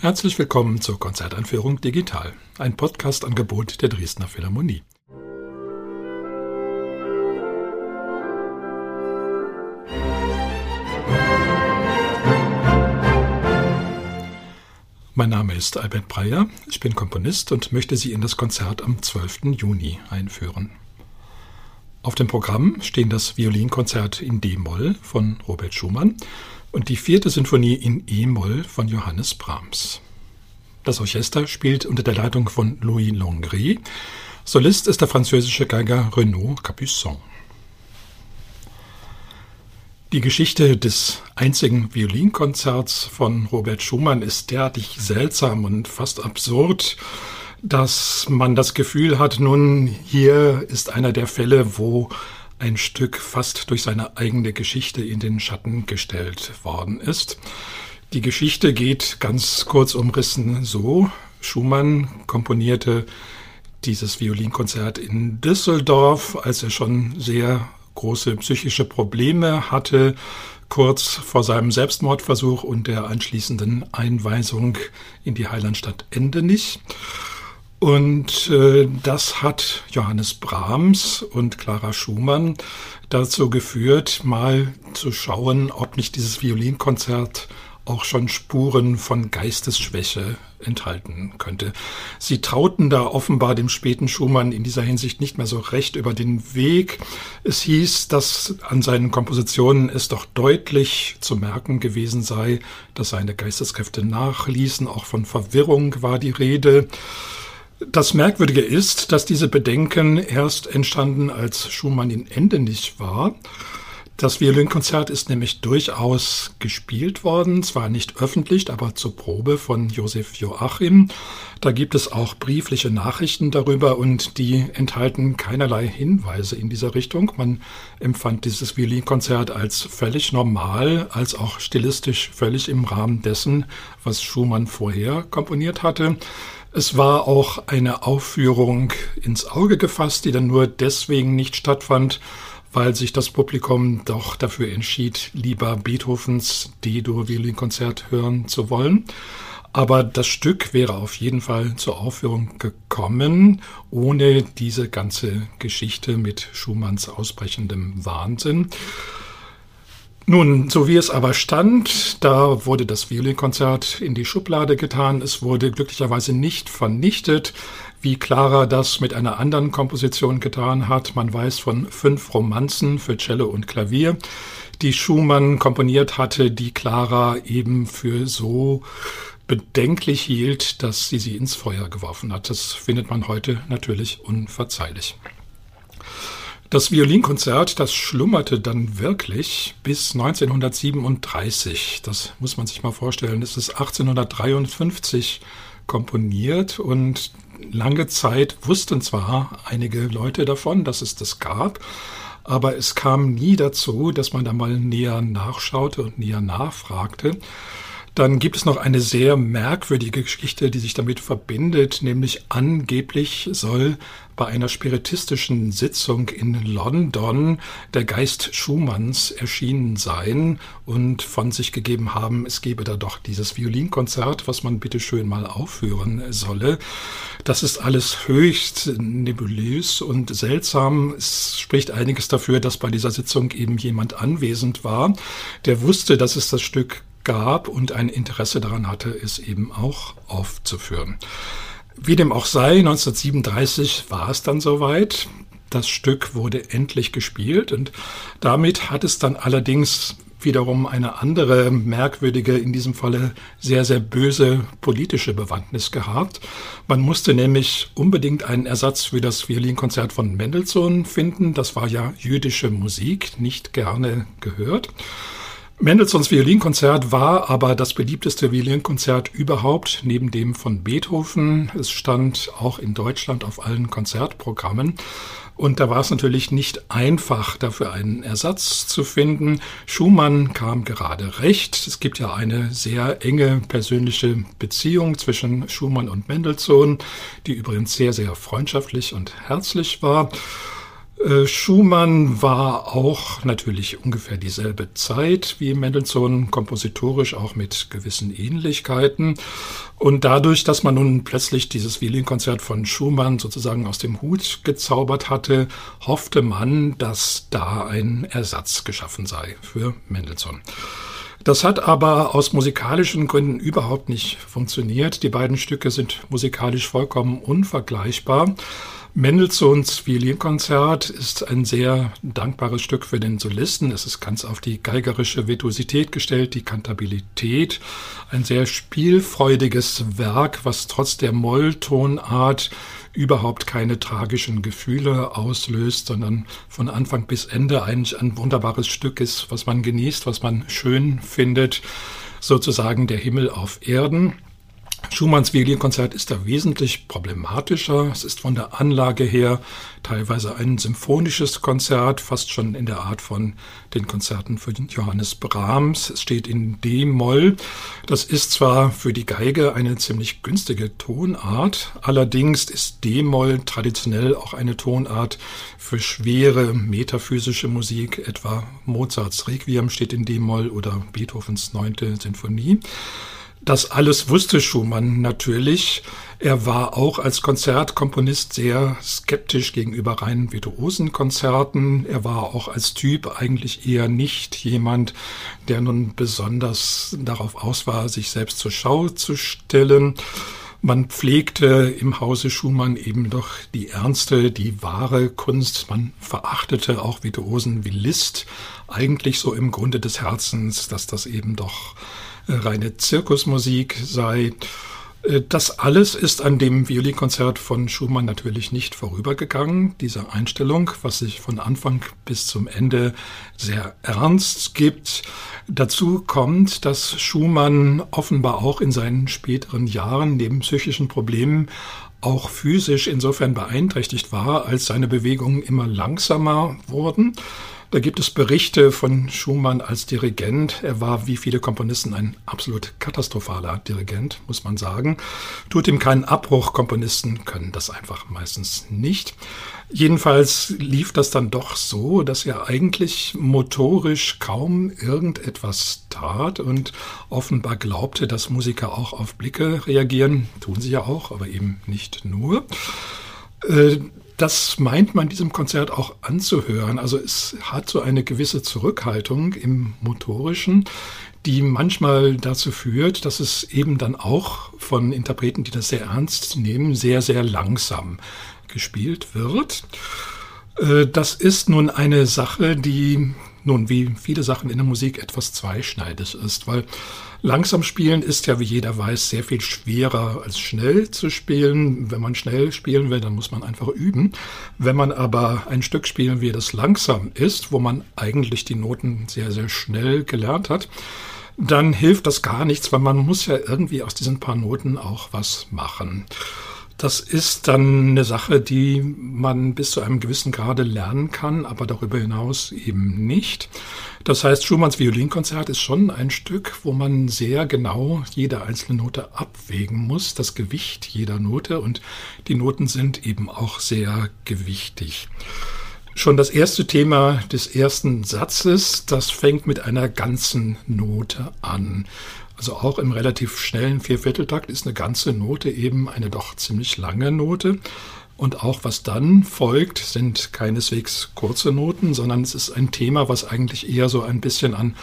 Herzlich willkommen zur Konzertanführung Digital, ein Podcast-Angebot der Dresdner Philharmonie. Mein Name ist Albert Breyer, ich bin Komponist und möchte Sie in das Konzert am 12. Juni einführen. Auf dem Programm stehen das Violinkonzert in D-Moll von Robert Schumann und die vierte Sinfonie in E-Moll von Johannes Brahms. Das Orchester spielt unter der Leitung von Louis Longry. Solist ist der französische Geiger Renaud Capuçon. Die Geschichte des einzigen Violinkonzerts von Robert Schumann ist derartig seltsam und fast absurd, dass man das Gefühl hat, nun hier ist einer der Fälle, wo ein Stück fast durch seine eigene Geschichte in den Schatten gestellt worden ist. Die Geschichte geht ganz kurz umrissen so. Schumann komponierte dieses Violinkonzert in Düsseldorf, als er schon sehr große psychische Probleme hatte, kurz vor seinem Selbstmordversuch und der anschließenden Einweisung in die Heilandstadt Endenich. Und äh, das hat Johannes Brahms und Clara Schumann dazu geführt, mal zu schauen, ob nicht dieses Violinkonzert auch schon Spuren von Geistesschwäche enthalten könnte. Sie trauten da offenbar dem späten Schumann in dieser Hinsicht nicht mehr so recht über den Weg. Es hieß, dass an seinen Kompositionen es doch deutlich zu merken gewesen sei, dass seine Geisteskräfte nachließen. Auch von Verwirrung war die Rede. Das Merkwürdige ist, dass diese Bedenken erst entstanden, als Schumann in Ende nicht war. Das Violinkonzert ist nämlich durchaus gespielt worden, zwar nicht öffentlich, aber zur Probe von Josef Joachim. Da gibt es auch briefliche Nachrichten darüber und die enthalten keinerlei Hinweise in dieser Richtung. Man empfand dieses Violinkonzert als völlig normal, als auch stilistisch völlig im Rahmen dessen, was Schumann vorher komponiert hatte. Es war auch eine Aufführung ins Auge gefasst, die dann nur deswegen nicht stattfand, weil sich das Publikum doch dafür entschied, lieber Beethovens D-Dur-Violinkonzert hören zu wollen. Aber das Stück wäre auf jeden Fall zur Aufführung gekommen, ohne diese ganze Geschichte mit Schumanns ausbrechendem Wahnsinn. Nun, so wie es aber stand, da wurde das Violinkonzert in die Schublade getan. Es wurde glücklicherweise nicht vernichtet, wie Clara das mit einer anderen Komposition getan hat. Man weiß von fünf Romanzen für Cello und Klavier, die Schumann komponiert hatte, die Clara eben für so bedenklich hielt, dass sie sie ins Feuer geworfen hat. Das findet man heute natürlich unverzeihlich. Das Violinkonzert, das schlummerte dann wirklich bis 1937. Das muss man sich mal vorstellen. Es ist 1853 komponiert und lange Zeit wussten zwar einige Leute davon, dass es das gab, aber es kam nie dazu, dass man da mal näher nachschaute und näher nachfragte. Dann gibt es noch eine sehr merkwürdige Geschichte, die sich damit verbindet, nämlich angeblich soll bei einer spiritistischen Sitzung in London der Geist Schumanns erschienen sein und von sich gegeben haben, es gebe da doch dieses Violinkonzert, was man bitte schön mal aufführen solle. Das ist alles höchst nebulös und seltsam. Es spricht einiges dafür, dass bei dieser Sitzung eben jemand anwesend war, der wusste, dass es das Stück gab und ein Interesse daran hatte, es eben auch aufzuführen. Wie dem auch sei, 1937 war es dann soweit. Das Stück wurde endlich gespielt und damit hat es dann allerdings wiederum eine andere merkwürdige, in diesem Falle sehr, sehr böse politische Bewandtnis gehabt. Man musste nämlich unbedingt einen Ersatz für das Violinkonzert von Mendelssohn finden. Das war ja jüdische Musik, nicht gerne gehört. Mendelssohns Violinkonzert war aber das beliebteste Violinkonzert überhaupt, neben dem von Beethoven. Es stand auch in Deutschland auf allen Konzertprogrammen. Und da war es natürlich nicht einfach, dafür einen Ersatz zu finden. Schumann kam gerade recht. Es gibt ja eine sehr enge persönliche Beziehung zwischen Schumann und Mendelssohn, die übrigens sehr, sehr freundschaftlich und herzlich war. Äh, Schumann war auch natürlich ungefähr dieselbe Zeit wie Mendelssohn, kompositorisch auch mit gewissen Ähnlichkeiten. Und dadurch, dass man nun plötzlich dieses Violinkonzert von Schumann sozusagen aus dem Hut gezaubert hatte, hoffte man, dass da ein Ersatz geschaffen sei für Mendelssohn. Das hat aber aus musikalischen Gründen überhaupt nicht funktioniert. Die beiden Stücke sind musikalisch vollkommen unvergleichbar. Mendelssohns Violinkonzert ist ein sehr dankbares Stück für den Solisten. Es ist ganz auf die geigerische Virtuosität gestellt, die Kantabilität. Ein sehr spielfreudiges Werk, was trotz der Molltonart überhaupt keine tragischen Gefühle auslöst, sondern von Anfang bis Ende eigentlich ein wunderbares Stück ist, was man genießt, was man schön findet. Sozusagen der Himmel auf Erden. Schumanns Violinkonzert ist da wesentlich problematischer. Es ist von der Anlage her teilweise ein symphonisches Konzert, fast schon in der Art von den Konzerten für Johannes Brahms. Es steht in D-Moll. Das ist zwar für die Geige eine ziemlich günstige Tonart, allerdings ist D-Moll traditionell auch eine Tonart für schwere metaphysische Musik, etwa Mozarts Requiem steht in D-Moll oder Beethovens neunte Sinfonie. Das alles wusste Schumann natürlich. Er war auch als Konzertkomponist sehr skeptisch gegenüber reinen virtuosen Konzerten. Er war auch als Typ eigentlich eher nicht jemand, der nun besonders darauf aus war, sich selbst zur Schau zu stellen. Man pflegte im Hause Schumann eben doch die ernste, die wahre Kunst. Man verachtete auch Virtuosen wie Liszt, eigentlich so im Grunde des Herzens, dass das eben doch reine Zirkusmusik sei. Äh, das alles ist an dem Violinkonzert von Schumann natürlich nicht vorübergegangen. Diese Einstellung, was sich von Anfang bis zum Ende sehr ernst gibt. Dazu kommt, dass Schumann offenbar auch in seinen späteren Jahren neben psychischen Problemen auch physisch insofern beeinträchtigt war, als seine Bewegungen immer langsamer wurden. Da gibt es Berichte von Schumann als Dirigent. Er war wie viele Komponisten ein absolut katastrophaler Dirigent, muss man sagen. Tut ihm keinen Abbruch. Komponisten können das einfach meistens nicht. Jedenfalls lief das dann doch so, dass er eigentlich motorisch kaum irgendetwas tat und offenbar glaubte, dass Musiker auch auf Blicke reagieren. Tun sie ja auch, aber eben nicht nur. Das meint man diesem Konzert auch anzuhören. Also es hat so eine gewisse Zurückhaltung im motorischen, die manchmal dazu führt, dass es eben dann auch von Interpreten, die das sehr ernst nehmen, sehr, sehr langsam gespielt wird. Äh, das ist nun eine Sache, die nun wie viele Sachen in der Musik etwas zweischneidig ist, weil Langsam spielen ist ja, wie jeder weiß, sehr viel schwerer als schnell zu spielen. Wenn man schnell spielen will, dann muss man einfach üben. Wenn man aber ein Stück spielen will, das langsam ist, wo man eigentlich die Noten sehr, sehr schnell gelernt hat, dann hilft das gar nichts, weil man muss ja irgendwie aus diesen paar Noten auch was machen. Das ist dann eine Sache, die man bis zu einem gewissen Grade lernen kann, aber darüber hinaus eben nicht. Das heißt, Schumanns Violinkonzert ist schon ein Stück, wo man sehr genau jede einzelne Note abwägen muss, das Gewicht jeder Note und die Noten sind eben auch sehr gewichtig. Schon das erste Thema des ersten Satzes, das fängt mit einer ganzen Note an. Also auch im relativ schnellen Viervierteltakt ist eine ganze Note eben eine doch ziemlich lange Note. Und auch was dann folgt, sind keineswegs kurze Noten, sondern es ist ein Thema, was eigentlich eher so ein bisschen an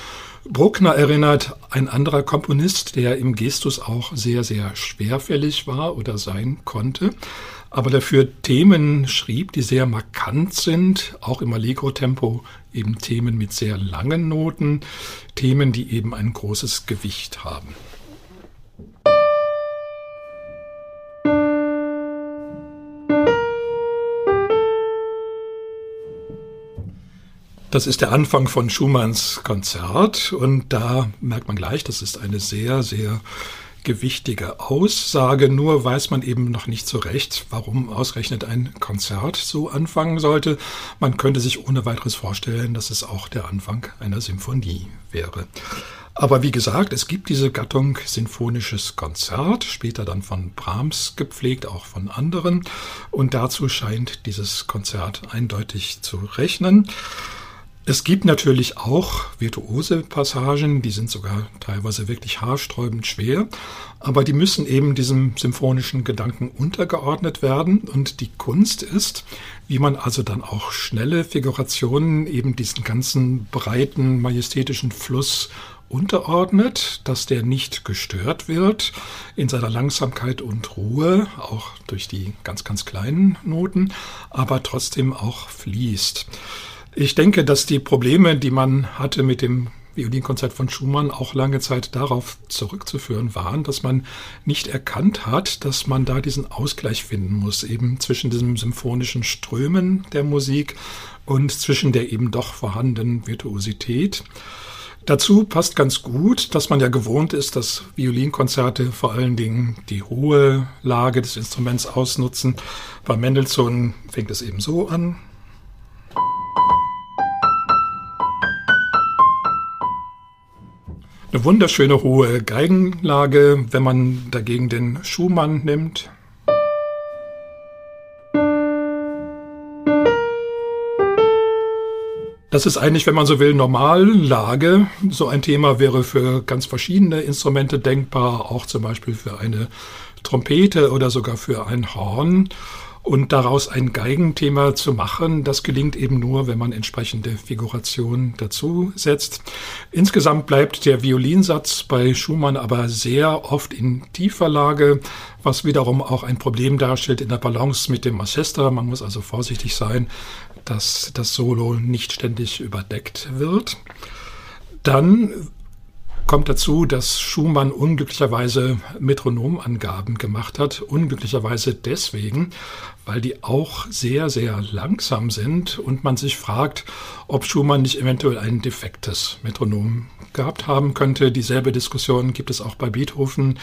Bruckner erinnert, ein anderer Komponist, der im Gestus auch sehr, sehr schwerfällig war oder sein konnte aber dafür Themen schrieb, die sehr markant sind, auch im Allegro-Tempo eben Themen mit sehr langen Noten, Themen, die eben ein großes Gewicht haben. Das ist der Anfang von Schumanns Konzert und da merkt man gleich, das ist eine sehr, sehr gewichtige Aussage, nur weiß man eben noch nicht so recht, warum ausgerechnet ein Konzert so anfangen sollte. Man könnte sich ohne weiteres vorstellen, dass es auch der Anfang einer Symphonie wäre. Aber wie gesagt, es gibt diese Gattung sinfonisches Konzert, später dann von Brahms gepflegt, auch von anderen. Und dazu scheint dieses Konzert eindeutig zu rechnen. Es gibt natürlich auch virtuose Passagen, die sind sogar teilweise wirklich haarsträubend schwer, aber die müssen eben diesem symphonischen Gedanken untergeordnet werden. Und die Kunst ist, wie man also dann auch schnelle Figurationen eben diesen ganzen breiten, majestätischen Fluss unterordnet, dass der nicht gestört wird in seiner Langsamkeit und Ruhe, auch durch die ganz, ganz kleinen Noten, aber trotzdem auch fließt. Ich denke, dass die Probleme, die man hatte mit dem Violinkonzert von Schumann auch lange Zeit darauf zurückzuführen waren, dass man nicht erkannt hat, dass man da diesen Ausgleich finden muss, eben zwischen diesem symphonischen Strömen der Musik und zwischen der eben doch vorhandenen Virtuosität. Dazu passt ganz gut, dass man ja gewohnt ist, dass Violinkonzerte vor allen Dingen die hohe Lage des Instruments ausnutzen. Bei Mendelssohn fängt es eben so an. Eine wunderschöne hohe Geigenlage, wenn man dagegen den Schumann nimmt. Das ist eigentlich, wenn man so will, Normallage. So ein Thema wäre für ganz verschiedene Instrumente denkbar, auch zum Beispiel für eine Trompete oder sogar für ein Horn. Und daraus ein Geigenthema zu machen, das gelingt eben nur, wenn man entsprechende Figuration dazu setzt. Insgesamt bleibt der Violinsatz bei Schumann aber sehr oft in tiefer Lage, was wiederum auch ein Problem darstellt in der Balance mit dem Orchester. Man muss also vorsichtig sein, dass das Solo nicht ständig überdeckt wird. Dann Kommt dazu, dass Schumann unglücklicherweise Metronomangaben gemacht hat. Unglücklicherweise deswegen, weil die auch sehr, sehr langsam sind und man sich fragt, ob Schumann nicht eventuell ein defektes Metronom gehabt haben könnte. Dieselbe Diskussion gibt es auch bei Beethoven.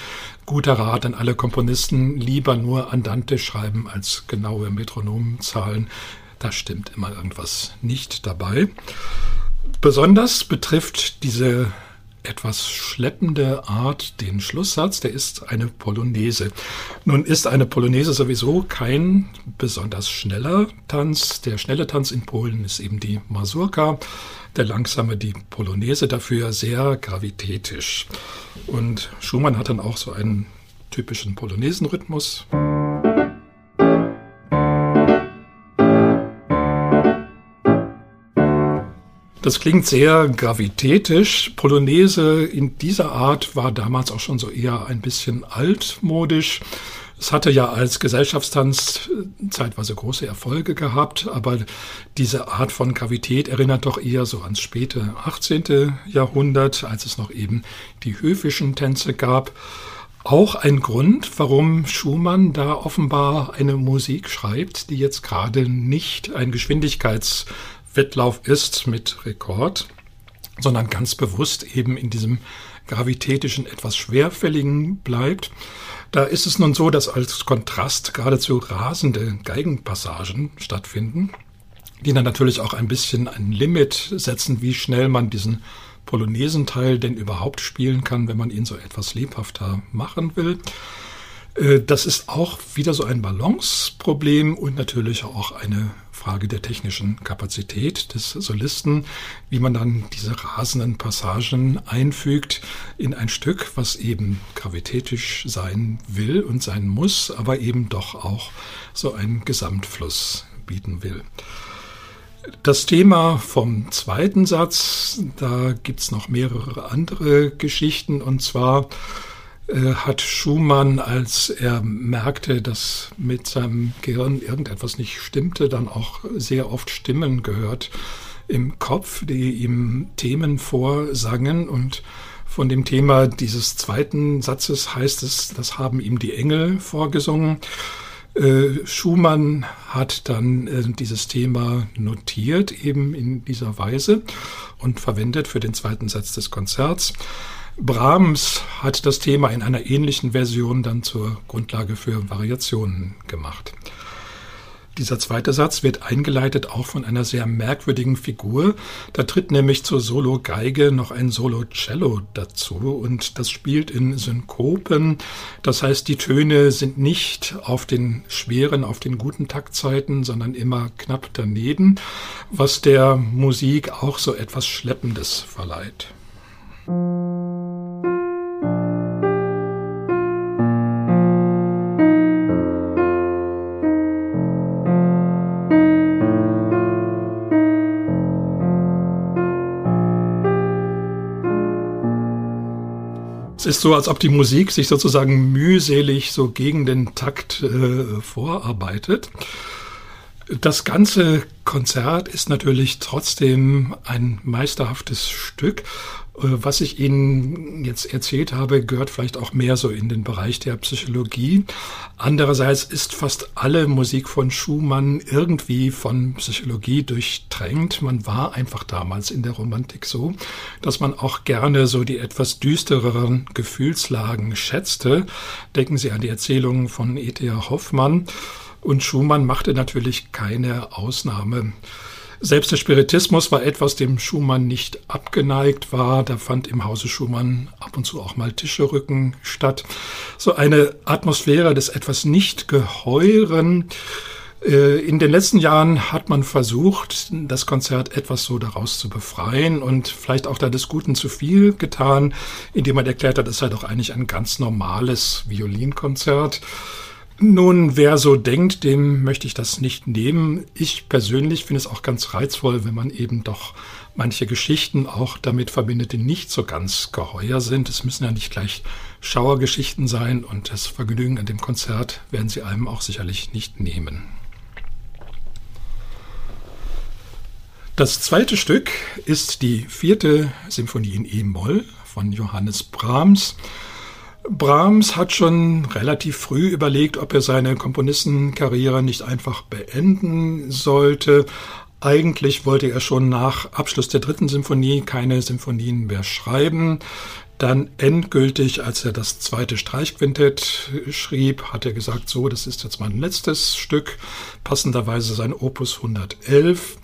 Guter Rat an alle Komponisten, lieber nur Andante schreiben als genaue Metronomzahlen. Da stimmt immer irgendwas nicht dabei. Besonders betrifft diese etwas schleppende Art den Schlusssatz, der ist eine Polonaise. Nun ist eine Polonaise sowieso kein besonders schneller Tanz. Der schnelle Tanz in Polen ist eben die Mazurka, der langsame die Polonaise, dafür sehr gravitätisch. Und Schumann hat dann auch so einen typischen Polonaisenrhythmus. Das klingt sehr gravitätisch. Polonaise in dieser Art war damals auch schon so eher ein bisschen altmodisch. Es hatte ja als Gesellschaftstanz zeitweise große Erfolge gehabt, aber diese Art von Gravität erinnert doch eher so ans späte 18. Jahrhundert, als es noch eben die höfischen Tänze gab. Auch ein Grund, warum Schumann da offenbar eine Musik schreibt, die jetzt gerade nicht ein Geschwindigkeits Wettlauf ist mit Rekord, sondern ganz bewusst eben in diesem gravitätischen, etwas schwerfälligen bleibt. Da ist es nun so, dass als Kontrast geradezu rasende Geigenpassagen stattfinden, die dann natürlich auch ein bisschen ein Limit setzen, wie schnell man diesen Polonaisenteil denn überhaupt spielen kann, wenn man ihn so etwas lebhafter machen will. Äh, das ist auch wieder so ein Balanceproblem und natürlich auch eine Frage der technischen Kapazität des Solisten, wie man dann diese rasenden Passagen einfügt in ein Stück, was eben gravitätisch sein will und sein muss, aber eben doch auch so einen Gesamtfluss bieten will. Das Thema vom zweiten Satz, da gibt's noch mehrere andere Geschichten und zwar hat Schumann, als er merkte, dass mit seinem Gehirn irgendetwas nicht stimmte, dann auch sehr oft Stimmen gehört im Kopf, die ihm Themen vorsangen und von dem Thema dieses zweiten Satzes heißt es, das haben ihm die Engel vorgesungen. Äh, Schumann hat dann äh, dieses Thema notiert, eben in dieser Weise und verwendet für den zweiten Satz des Konzerts. Brahms hat das Thema in einer ähnlichen Version dann zur Grundlage für Variationen gemacht. Dieser zweite Satz wird eingeleitet auch von einer sehr merkwürdigen Figur. Da tritt nämlich zur Solo-Geige noch ein Solo-Cello dazu und das spielt in Synkopen. Das heißt, die Töne sind nicht auf den schweren, auf den guten Taktzeiten, sondern immer knapp daneben, was der Musik auch so etwas Schleppendes verleiht. Es ist so, als ob die Musik sich sozusagen mühselig so gegen den Takt äh, vorarbeitet. Das ganze Konzert ist natürlich trotzdem ein meisterhaftes Stück äh, was ich Ihnen jetzt erzählt habe, gehört vielleicht auch mehr so in den Bereich der Psychologie. Andererseits ist fast alle Musik von Schumann irgendwie von Psychologie durchtränkt. Man war einfach damals in der Romantik so, dass man auch gerne so die etwas düstereren Gefühlslagen schätzte. Denken Sie an die Erzählungen von E.T.A. Hoffmann. Und Schumann machte natürlich keine Ausnahme. Selbst der Spiritismus war etwas, dem Schumann nicht abgeneigt war. Da fand im Hause Schumann ab und zu auch mal Tischerücken statt. So eine Atmosphäre des etwas nicht geheuren. Äh, in den letzten Jahren hat man versucht, das Konzert etwas so daraus zu befreien und vielleicht auch da des Guten zu viel getan, indem man erklärt hat, es sei doch eigentlich ein ganz normales Violinkonzert. Nun, wer so denkt, dem möchte ich das nicht nehmen. Ich persönlich finde es auch ganz reizvoll, wenn man eben doch manche Geschichten auch damit verbindet, die nicht so ganz geheuer sind. Es müssen ja nicht gleich Schauergeschichten sein und das Vergnügen an dem Konzert werden sie einem auch sicherlich nicht nehmen. Das zweite Stück ist die vierte Symphonie in E-Moll von Johannes Brahms. Brahms hat schon relativ früh überlegt, ob er seine Komponistenkarriere nicht einfach beenden sollte. Eigentlich wollte er schon nach Abschluss der dritten Symphonie keine Symphonien mehr schreiben. Dann endgültig, als er das zweite Streichquintett schrieb, hat er gesagt, so, das ist jetzt mein letztes Stück, passenderweise sein Opus 111.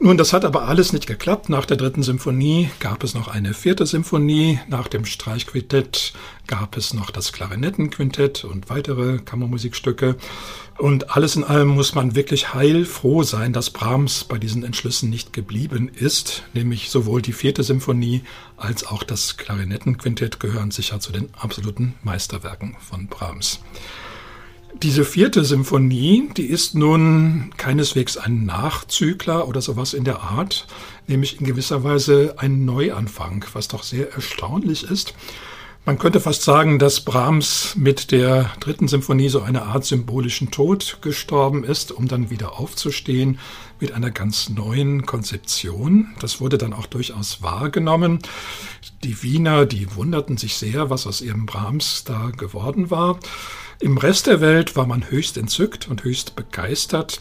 Nun, das hat aber alles nicht geklappt. Nach der dritten Symphonie gab es noch eine vierte Symphonie. Nach dem Streichquintett gab es noch das Klarinettenquintett und weitere Kammermusikstücke. Und alles in allem muss man wirklich heilfroh sein, dass Brahms bei diesen Entschlüssen nicht geblieben ist. Nämlich sowohl die vierte Symphonie als auch das Klarinettenquintett gehören sicher zu den absoluten Meisterwerken von Brahms. Diese vierte Symphonie, die ist nun keineswegs ein Nachzügler oder sowas in der Art, nämlich in gewisser Weise ein Neuanfang, was doch sehr erstaunlich ist. Man könnte fast sagen, dass Brahms mit der dritten Symphonie so eine Art symbolischen Tod gestorben ist, um dann wieder aufzustehen mit einer ganz neuen Konzeption. Das wurde dann auch durchaus wahrgenommen. Die Wiener, die wunderten sich sehr, was aus ihrem Brahms da geworden war. Im Rest der Welt war man höchst entzückt und höchst begeistert.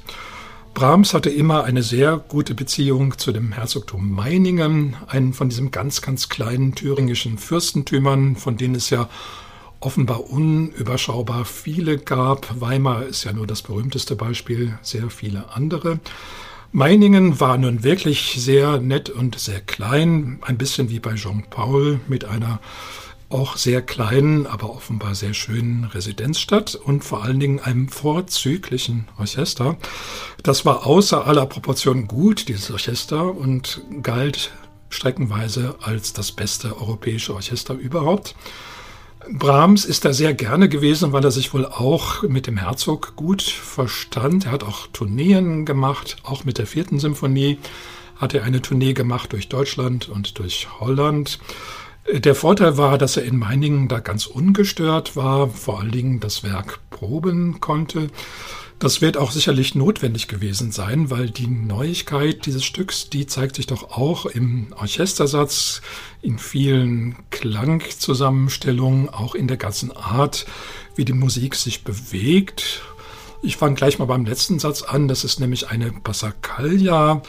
Brahms hatte immer eine sehr gute Beziehung zu dem Herzogtum Meiningen, einen von diesen ganz, ganz kleinen thüringischen Fürstentümern, von denen es ja offenbar unüberschaubar viele gab. Weimar ist ja nur das berühmteste Beispiel, sehr viele andere. Meiningen war nun wirklich sehr nett und sehr klein, ein bisschen wie bei Jean Paul mit einer auch sehr kleinen, aber offenbar sehr schönen Residenzstadt und vor allen Dingen einem vorzüglichen Orchester. Das war außer aller Proportion gut, dieses Orchester, und galt streckenweise als das beste europäische Orchester überhaupt. Brahms ist da sehr gerne gewesen, weil er sich wohl auch mit dem Herzog gut verstand. Er hat auch Tourneen gemacht, auch mit der vierten Symphonie hat er eine Tournee gemacht durch Deutschland und durch Holland. Der Vorteil war, dass er in Meiningen da ganz ungestört war, vor allen Dingen das Werk proben konnte. Das wird auch sicherlich notwendig gewesen sein, weil die Neuigkeit dieses Stücks, die zeigt sich doch auch im Orchestersatz, in vielen Klangzusammenstellungen, auch in der ganzen Art, wie die Musik sich bewegt. Ich fange gleich mal beim letzten Satz an. Das ist nämlich eine Passacaglia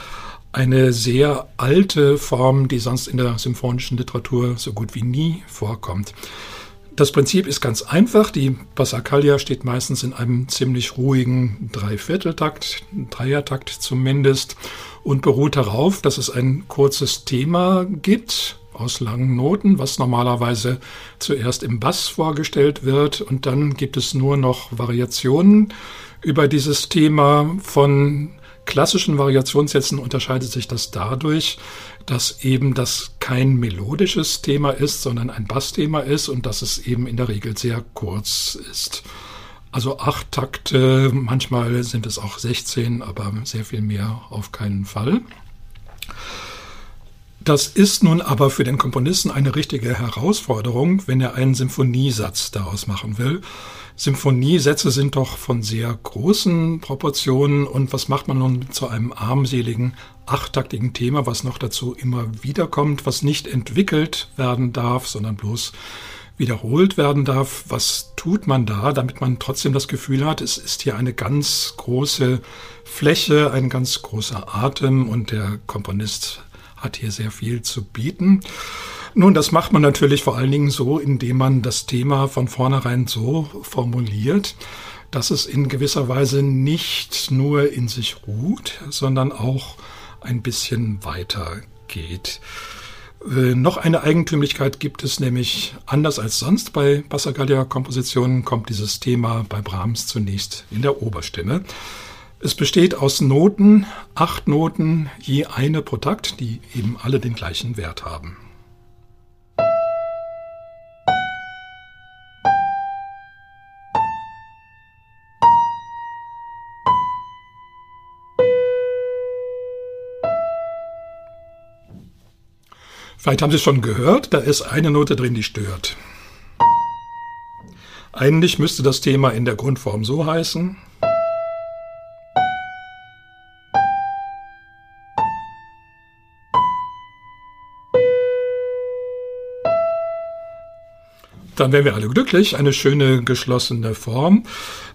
eine sehr alte Form, die sonst in der symphonischen Literatur so gut wie nie vorkommt. Das Prinzip ist ganz einfach. Die Passacaglia steht meistens in einem ziemlich ruhigen Dreivierteltakt, Dreiertakt zumindest, und beruht darauf, dass es ein kurzes Thema gibt aus langen Noten, was normalerweise zuerst im Bass vorgestellt wird und dann gibt es nur noch Variationen über dieses Thema von klassischen Variationssätzen unterscheidet sich das dadurch, dass eben das kein melodisches Thema ist, sondern ein Bassthema ist und dass es eben in der Regel sehr kurz ist. Also acht Takte, manchmal sind es auch 16, aber sehr viel mehr auf keinen Fall. Das ist nun aber für den Komponisten eine richtige Herausforderung, wenn er einen Symphoniesatz daraus machen will. Symphoniesätze sind doch von sehr großen Proportionen und was macht man nun zu einem armseligen, achttaktigen Thema, was noch dazu immer wiederkommt, was nicht entwickelt werden darf, sondern bloß wiederholt werden darf. Was tut man da, damit man trotzdem das Gefühl hat, es ist hier eine ganz große Fläche, ein ganz großer Atem und der Komponist hat hier sehr viel zu bieten. Nun, das macht man natürlich vor allen Dingen so, indem man das Thema von vornherein so formuliert, dass es in gewisser Weise nicht nur in sich ruht, sondern auch ein bisschen weiter geht. Äh, noch eine Eigentümlichkeit gibt es nämlich, anders als sonst bei Passacaglia-Kompositionen kommt dieses Thema bei Brahms zunächst in der Oberstimme. Es besteht aus Noten, acht Noten, je eine pro Takt, die eben alle den gleichen Wert haben. Vielleicht haben Sie es schon gehört, da ist eine Note drin, die stört. Eigentlich müsste das Thema in der Grundform so heißen. Dann wären wir alle glücklich, eine schöne geschlossene Form.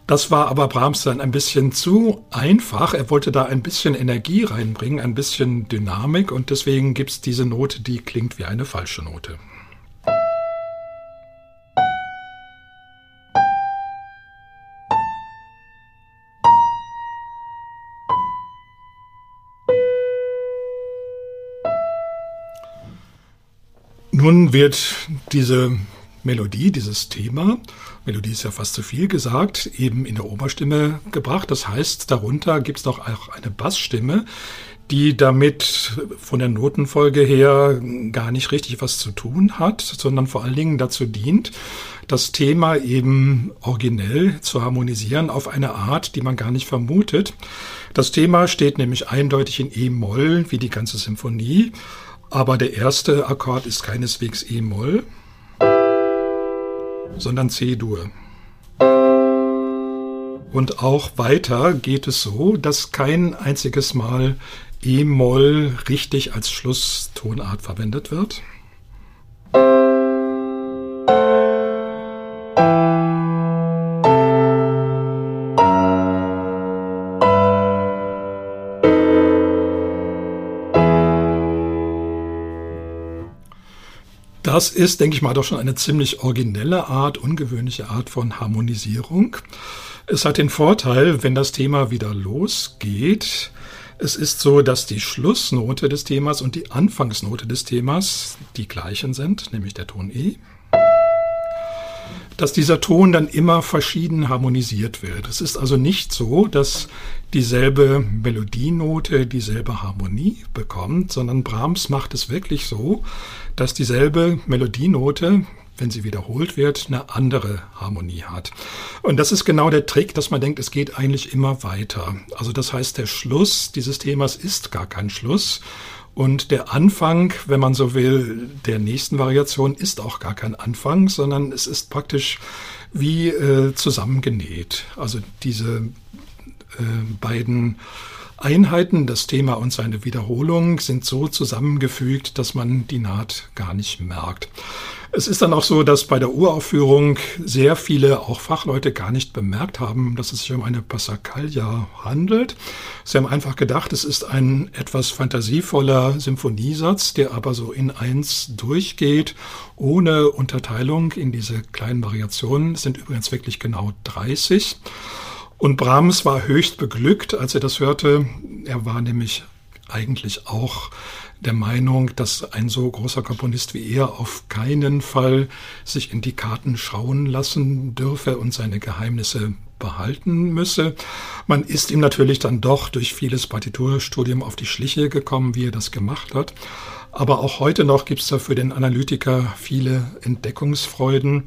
Das war aber Brahms dann ein bisschen zu einfach. Er wollte da ein bisschen Energie reinbringen, ein bisschen Dynamik und deswegen gibt es diese Note, die klingt wie eine falsche Note. Nun wird diese Melodie, dieses Thema, Melodie ist ja fast zu viel gesagt, eben in der Oberstimme gebracht. Das heißt, darunter gibt es noch auch eine Bassstimme, die damit von der Notenfolge her gar nicht richtig was zu tun hat, sondern vor allen Dingen dazu dient, das Thema eben originell zu harmonisieren auf eine Art, die man gar nicht vermutet. Das Thema steht nämlich eindeutig in E-Moll, wie die ganze Symphonie, aber der erste Akkord ist keineswegs E-Moll, sondern C-Dur. Und auch weiter geht es so, dass kein einziges Mal E-Moll richtig als Schlusstonart verwendet wird. Das ist, denke ich mal, doch schon eine ziemlich originelle Art, ungewöhnliche Art von Harmonisierung. Es hat den Vorteil, wenn das Thema wieder losgeht, es ist so, dass die Schlussnote des Themas und die Anfangsnote des Themas die gleichen sind, nämlich der Ton E dass dieser Ton dann immer verschieden harmonisiert wird. Es ist also nicht so, dass dieselbe Melodienote dieselbe Harmonie bekommt, sondern Brahms macht es wirklich so, dass dieselbe Melodienote wenn sie wiederholt wird, eine andere Harmonie hat. Und das ist genau der Trick, dass man denkt, es geht eigentlich immer weiter. Also das heißt, der Schluss dieses Themas ist gar kein Schluss, und der Anfang, wenn man so will, der nächsten Variation ist auch gar kein Anfang, sondern es ist praktisch wie äh, zusammengenäht. Also diese äh, beiden Einheiten, das Thema und seine Wiederholung, sind so zusammengefügt, dass man die Naht gar nicht merkt. Es ist dann auch so, dass bei der Uraufführung sehr viele, auch Fachleute, gar nicht bemerkt haben, dass es sich um eine Passacaglia handelt. Sie haben einfach gedacht, es ist ein etwas fantasievoller Symphoniesatz, der aber so in eins durchgeht, ohne Unterteilung in diese kleinen Variationen. Es sind übrigens wirklich genau 30. Und Brahms war höchst beglückt, als er das hörte. Er war nämlich eigentlich auch der Meinung, dass ein so großer Komponist wie er auf keinen Fall sich in die Karten schauen lassen dürfe und seine Geheimnisse behalten müsse. Man ist ihm natürlich dann doch durch vieles Partiturstudium auf die Schliche gekommen, wie er das gemacht hat. Aber auch heute noch gibt es da für den Analytiker viele Entdeckungsfreuden.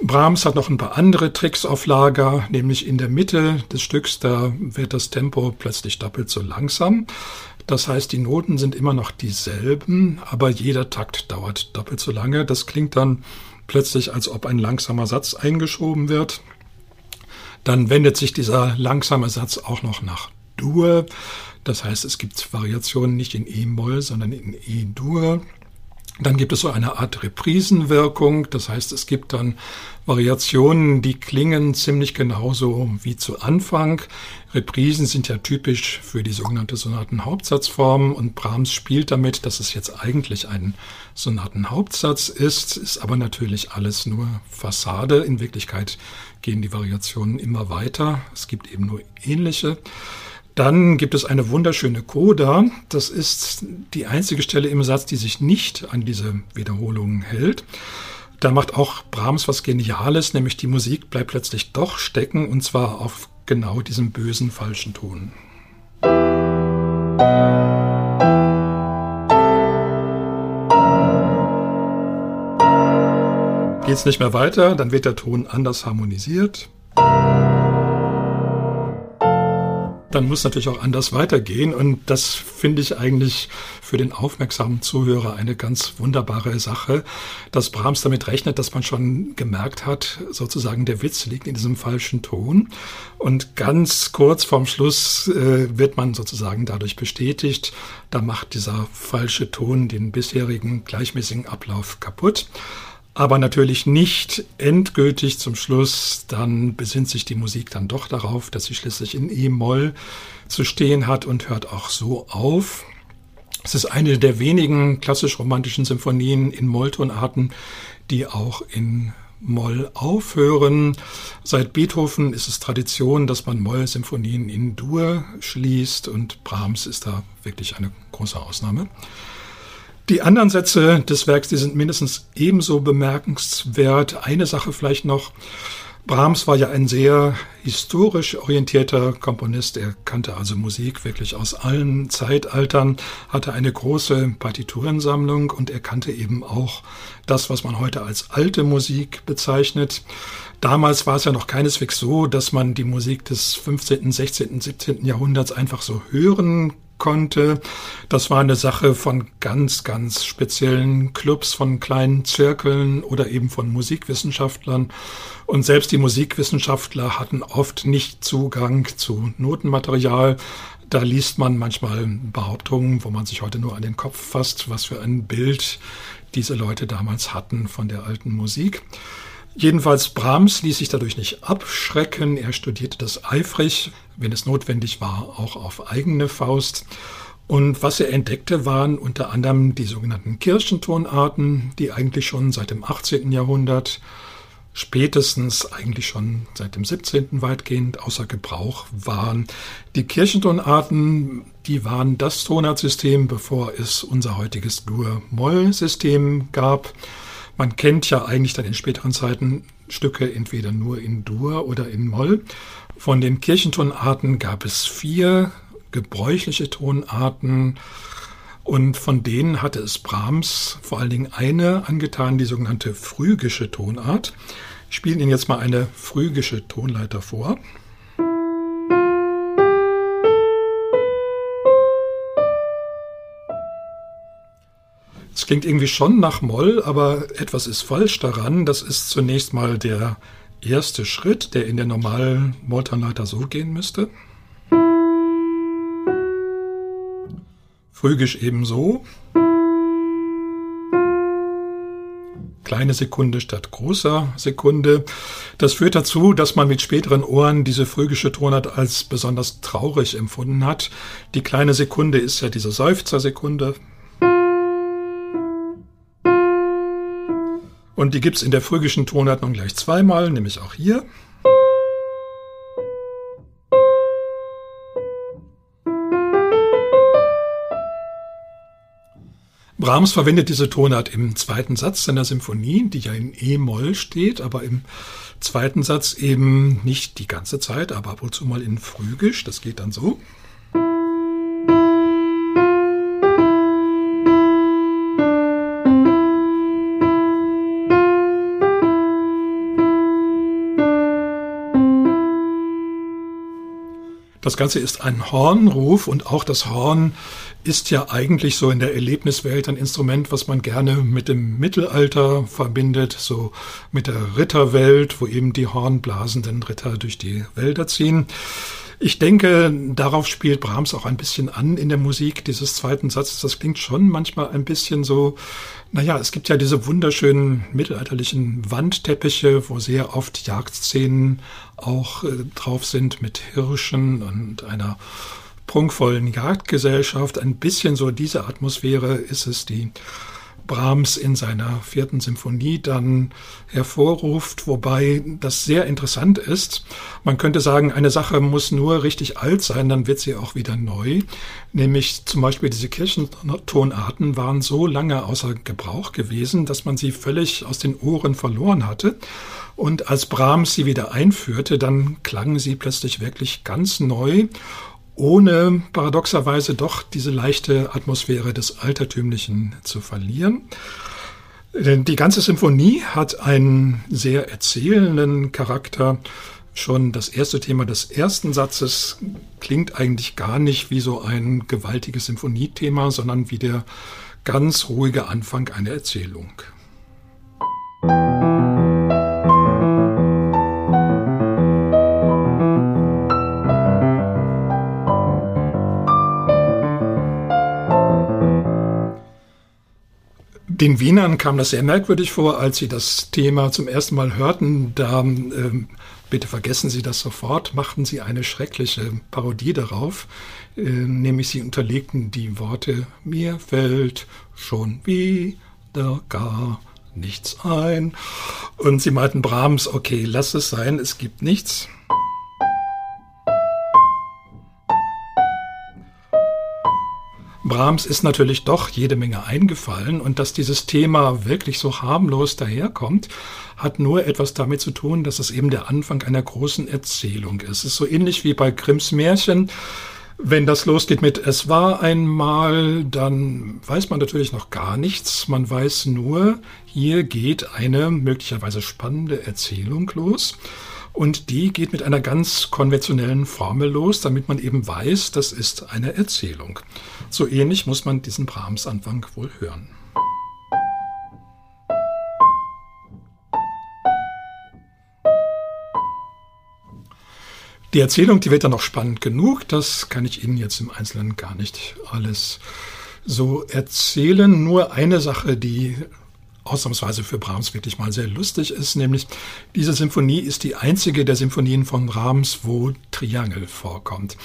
Brahms hat noch ein paar andere Tricks auf Lager, nämlich in der Mitte des Stücks, da wird das Tempo plötzlich doppelt so langsam. Das heißt, die Noten sind immer noch dieselben, aber jeder Takt dauert doppelt so lange. Das klingt dann plötzlich, als ob ein langsamer Satz eingeschoben wird. Dann wendet sich dieser langsame Satz auch noch nach Dur. Das heißt, es gibt Variationen nicht in E-Moll, sondern in E-Dur. Dann gibt es so eine Art Reprisenwirkung, das heißt, es gibt dann Variationen, die klingen ziemlich genauso wie zu Anfang. Reprisen sind ja typisch für die sogenannte Sonatenhauptsatzform und Brahms spielt damit, dass es jetzt eigentlich ein Sonatenhauptsatz ist, ist aber natürlich alles nur Fassade. In Wirklichkeit gehen die Variationen immer weiter. Es gibt eben nur ähnliche. Dann gibt es eine wunderschöne Coda. Das ist die einzige Stelle im Satz, die sich nicht an diese Wiederholungen hält. Da macht auch Brahms was Geniales, nämlich die Musik bleibt plötzlich doch stecken und zwar auf genau diesem bösen falschen Ton. Geht es nicht mehr weiter, dann wird der Ton anders harmonisiert dann muss natürlich auch anders weitergehen. Und das finde ich eigentlich für den aufmerksamen Zuhörer eine ganz wunderbare Sache, dass Brahms damit rechnet, dass man schon gemerkt hat, sozusagen der Witz liegt in diesem falschen Ton. Und ganz kurz vorm Schluss äh, wird man sozusagen dadurch bestätigt, da macht dieser falsche Ton den bisherigen gleichmäßigen Ablauf kaputt aber natürlich nicht endgültig zum Schluss. Dann besinnt sich die Musik dann doch darauf, dass sie schließlich in E-Moll zu stehen hat und hört auch so auf. Es ist eine der wenigen klassisch-romantischen Symphonien in Molltonarten, die auch in Moll aufhören. Seit Beethoven ist es Tradition, dass man Moll-Symphonien in Dur schließt und Brahms ist da wirklich eine große Ausnahme. Die anderen Sätze des Werks, die sind mindestens ebenso bemerkenswert. Eine Sache vielleicht noch. Brahms war ja ein sehr historisch orientierter Komponist. Er kannte also Musik wirklich aus allen Zeitaltern, hatte eine große Partiturensammlung und er kannte eben auch das, was man heute als alte Musik bezeichnet. Damals war es ja noch keineswegs so, dass man die Musik des 15., 16., 17. Jahrhunderts einfach so hören konnte. Das war eine Sache von ganz, ganz speziellen Clubs, von kleinen Zirkeln oder eben von Musikwissenschaftlern. Und selbst die Musikwissenschaftler hatten oft nicht Zugang zu Notenmaterial. Da liest man manchmal Behauptungen, wo man sich heute nur an den Kopf fasst, was für ein Bild diese Leute damals hatten von der alten Musik. Jedenfalls Brahms ließ sich dadurch nicht abschrecken. Er studierte das eifrig, wenn es notwendig war, auch auf eigene Faust. Und was er entdeckte, waren unter anderem die sogenannten Kirchentonarten, die eigentlich schon seit dem 18. Jahrhundert, spätestens eigentlich schon seit dem 17. weitgehend außer Gebrauch waren. Die Kirchentonarten, die waren das Tonartsystem, bevor es unser heutiges Dur-Moll-System gab. Man kennt ja eigentlich dann in späteren Zeiten Stücke entweder nur in Dur oder in Moll. Von den Kirchentonarten gab es vier gebräuchliche Tonarten und von denen hatte es Brahms vor allen Dingen eine angetan, die sogenannte phrygische Tonart. Ich spiele Ihnen jetzt mal eine phrygische Tonleiter vor. Klingt irgendwie schon nach Moll, aber etwas ist falsch daran. Das ist zunächst mal der erste Schritt, der in der normalen Molltonleiter so gehen müsste. Phrygisch ebenso. kleine Sekunde statt großer Sekunde. Das führt dazu, dass man mit späteren Ohren diese phrygische Tonart als besonders traurig empfunden hat. Die kleine Sekunde ist ja diese Seufzersekunde. Und die gibt's in der phrygischen Tonart nun gleich zweimal, nämlich auch hier. Brahms verwendet diese Tonart im zweiten Satz seiner Symphonie, die ja in E-Moll steht, aber im zweiten Satz eben nicht die ganze Zeit, aber ab und zu mal in Phrygisch. Das geht dann so. Das Ganze ist ein Hornruf und auch das Horn ist ja eigentlich so in der Erlebniswelt ein Instrument, was man gerne mit dem Mittelalter verbindet, so mit der Ritterwelt, wo eben die hornblasenden Ritter durch die Wälder ziehen. Ich denke, darauf spielt Brahms auch ein bisschen an in der Musik dieses zweiten Satzes. Das klingt schon manchmal ein bisschen so, naja, es gibt ja diese wunderschönen mittelalterlichen Wandteppiche, wo sehr oft Jagdszenen auch äh, drauf sind mit Hirschen und einer prunkvollen Jagdgesellschaft. Ein bisschen so diese Atmosphäre ist es, die Brahms in seiner vierten Symphonie dann hervorruft, wobei das sehr interessant ist. Man könnte sagen, eine Sache muss nur richtig alt sein, dann wird sie auch wieder neu. Nämlich zum Beispiel diese Kirchentonarten waren so lange außer Gebrauch gewesen, dass man sie völlig aus den Ohren verloren hatte. Und als Brahms sie wieder einführte, dann klangen sie plötzlich wirklich ganz neu ohne paradoxerweise doch diese leichte Atmosphäre des Altertümlichen zu verlieren. Die ganze Symphonie hat einen sehr erzählenden Charakter. Schon das erste Thema des ersten Satzes klingt eigentlich gar nicht wie so ein gewaltiges Symphoniethema, sondern wie der ganz ruhige Anfang einer Erzählung. Den Wienern kam das sehr merkwürdig vor, als sie das Thema zum ersten Mal hörten. Da, ähm, bitte vergessen Sie das sofort, machten sie eine schreckliche Parodie darauf, äh, nämlich sie unterlegten die Worte, mir fällt schon wieder gar nichts ein. Und sie meinten Brahms, okay, lass es sein, es gibt nichts. Brahms ist natürlich doch jede Menge eingefallen und dass dieses Thema wirklich so harmlos daherkommt, hat nur etwas damit zu tun, dass es eben der Anfang einer großen Erzählung ist. Es ist so ähnlich wie bei Grimms Märchen. Wenn das losgeht mit Es war einmal, dann weiß man natürlich noch gar nichts. Man weiß nur, hier geht eine möglicherweise spannende Erzählung los. Und die geht mit einer ganz konventionellen Formel los, damit man eben weiß, das ist eine Erzählung. So ähnlich muss man diesen Brahms-Anfang wohl hören. Die Erzählung, die wird dann noch spannend genug. Das kann ich Ihnen jetzt im Einzelnen gar nicht alles so erzählen. Nur eine Sache, die ausnahmsweise für Brahms wirklich mal sehr lustig ist, nämlich diese Symphonie ist die einzige der Symphonien von Brahms, wo Triangel vorkommt.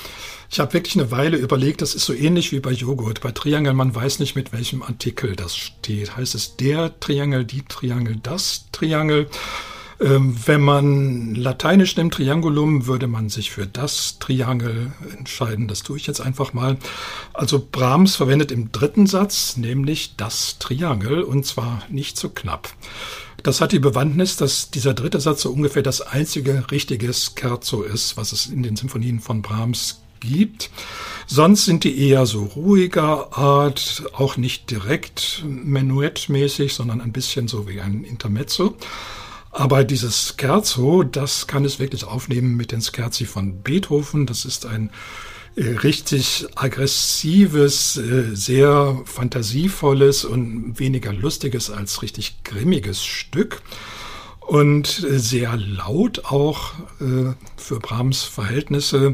Ich habe wirklich eine Weile überlegt, das ist so ähnlich wie bei Joghurt. Bei Triangel, man weiß nicht, mit welchem Artikel das steht. Heißt es der Triangel, die Triangel, das Triangel? Ähm, wenn man Lateinisch nimmt, Triangulum, würde man sich für das Triangel entscheiden. Das tue ich jetzt einfach mal. Also Brahms verwendet im dritten Satz nämlich das Triangel und zwar nicht so knapp. Das hat die Bewandtnis, dass dieser dritte Satz so ungefähr das einzige richtige Scherzo ist, was es in den Symphonien von Brahms gibt. Sonst sind die eher so ruhiger Art, auch nicht direkt menuettmäßig, sondern ein bisschen so wie ein Intermezzo. Aber dieses Scherzo, das kann es wirklich aufnehmen mit den Scherzi von Beethoven. Das ist ein äh, richtig aggressives, äh, sehr fantasievolles und weniger lustiges als richtig grimmiges Stück und äh, sehr laut auch für Brahms Verhältnisse.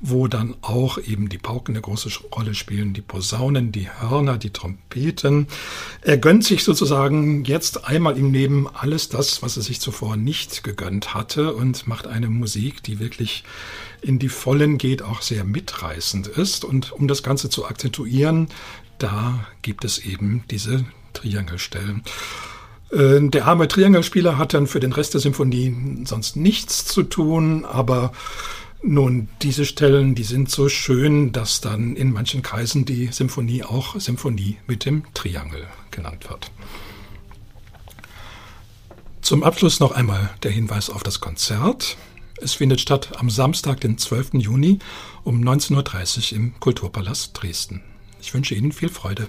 Wo dann auch eben die Pauken eine große Rolle spielen, die Posaunen, die Hörner, die Trompeten. Er gönnt sich sozusagen jetzt einmal im Leben alles das, was er sich zuvor nicht gegönnt hatte und macht eine Musik, die wirklich in die Vollen geht, auch sehr mitreißend ist. Und um das Ganze zu akzentuieren, da gibt es eben diese Triangelstellen. Äh, der arme Triangelspieler hat dann für den Rest der Symphonie sonst nichts zu tun, aber nun, diese Stellen, die sind so schön, dass dann in manchen Kreisen die Symphonie auch Symphonie mit dem Triangel genannt wird. Zum Abschluss noch einmal der Hinweis auf das Konzert. Es findet statt am Samstag, den 12. Juni um 19.30 Uhr im Kulturpalast Dresden. Ich wünsche Ihnen viel Freude.